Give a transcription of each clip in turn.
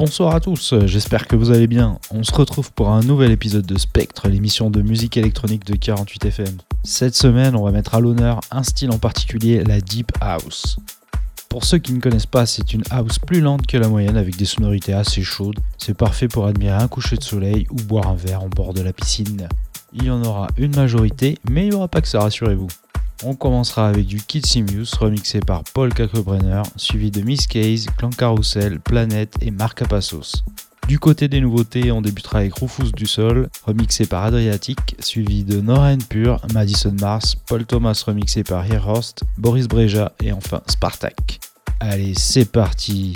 Bonsoir à tous, j'espère que vous allez bien. On se retrouve pour un nouvel épisode de Spectre, l'émission de musique électronique de 48 FM. Cette semaine, on va mettre à l'honneur un style en particulier, la Deep House. Pour ceux qui ne connaissent pas, c'est une house plus lente que la moyenne avec des sonorités assez chaudes. C'est parfait pour admirer un coucher de soleil ou boire un verre en bord de la piscine. Il y en aura une majorité, mais il n'y aura pas que ça, rassurez-vous. On commencera avec du Kid Simius remixé par Paul Kalkbrenner, suivi de Miss Case, Clan Carousel, Planète et Marc Apassos. Du côté des nouveautés, on débutera avec Rufus du Sol, remixé par Adriatic, suivi de Nora Pure, Madison Mars, Paul Thomas remixé par Hirhorst, Boris Breja et enfin Spartak. Allez, c'est parti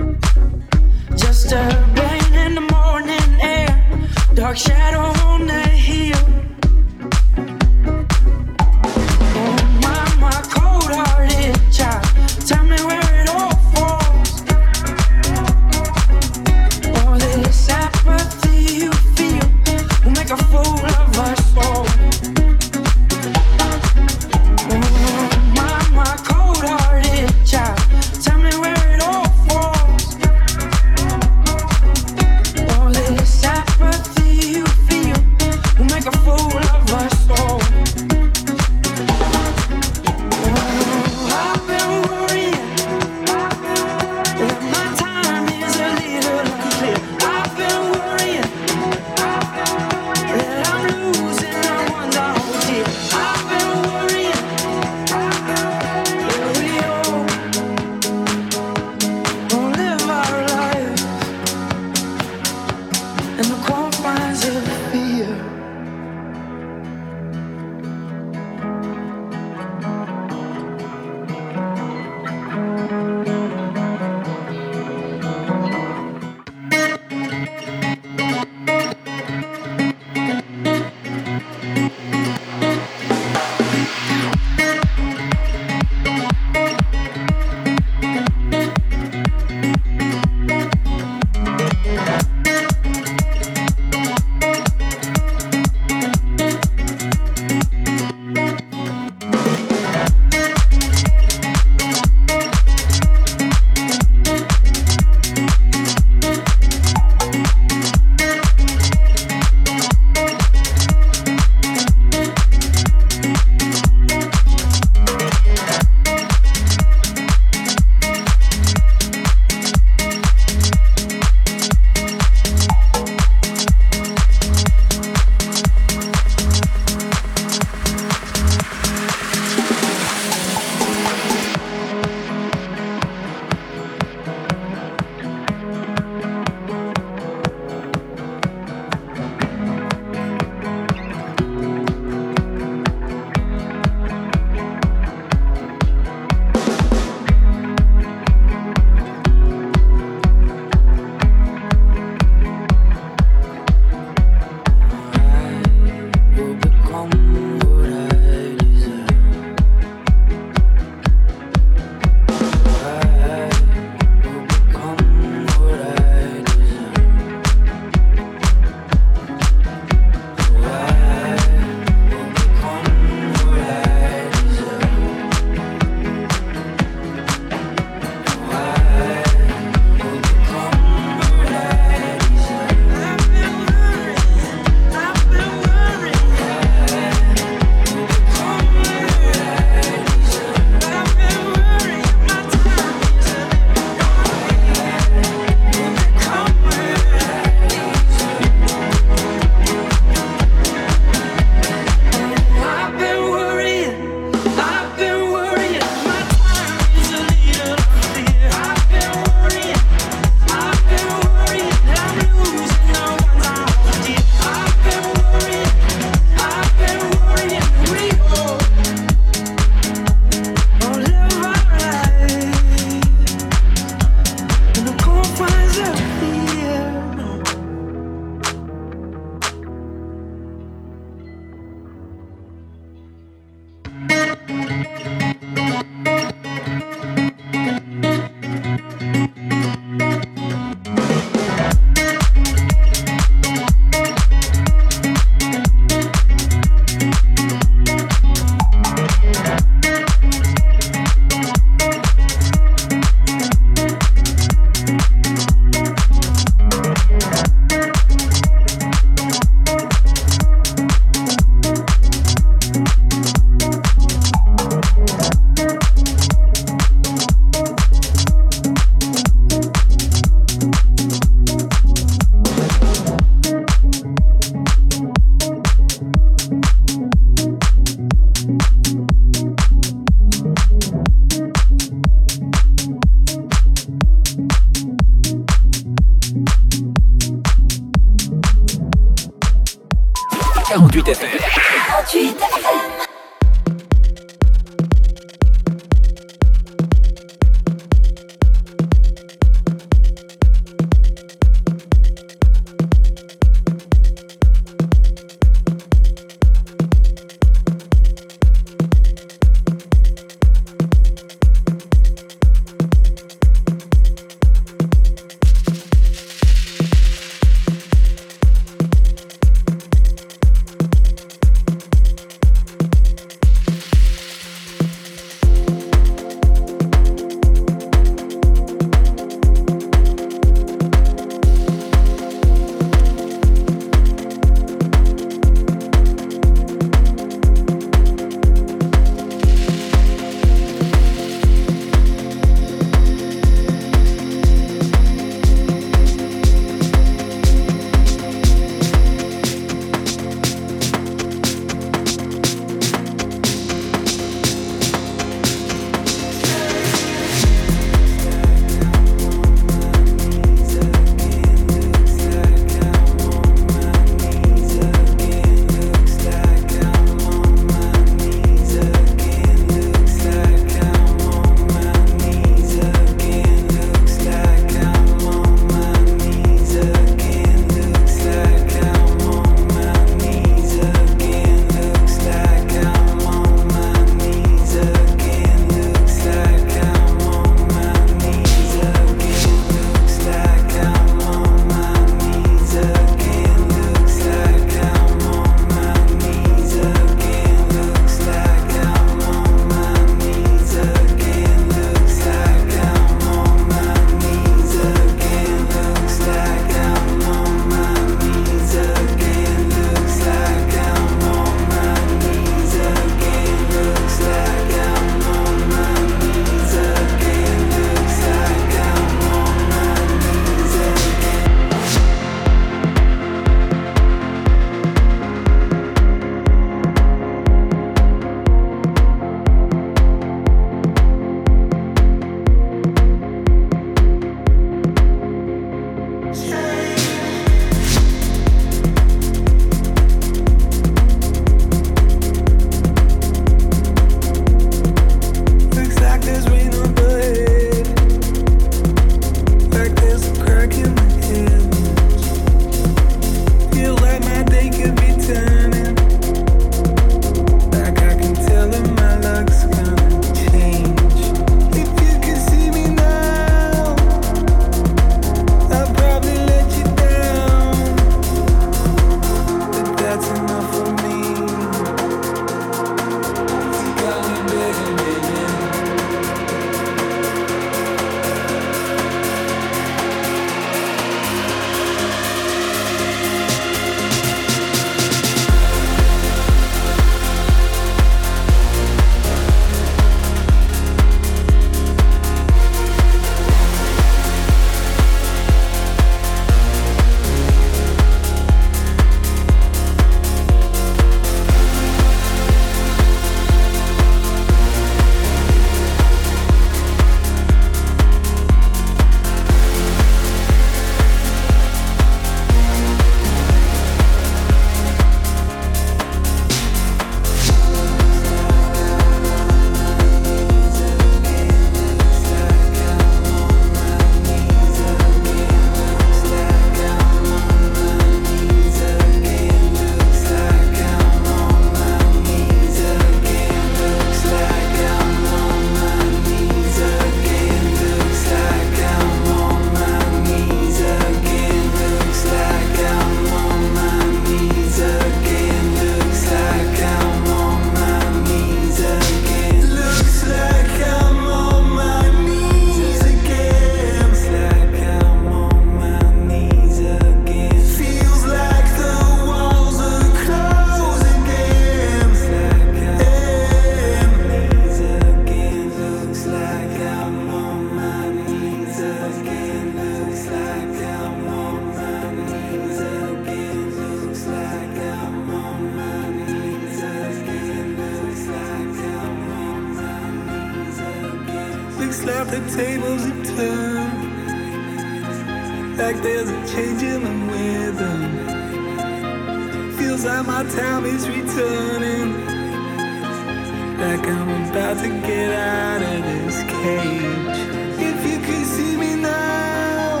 Like I'm about to get out of this cage. If you could see me now,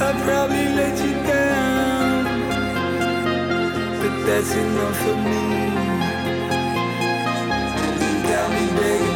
I'd probably let you down. But that's enough for me. You got me begging,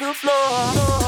the floor.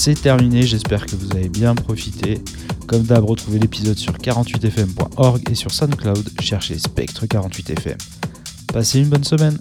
C'est terminé, j'espère que vous avez bien profité. Comme d'hab, retrouvez l'épisode sur 48fm.org et sur SoundCloud, cherchez Spectre 48fm. Passez une bonne semaine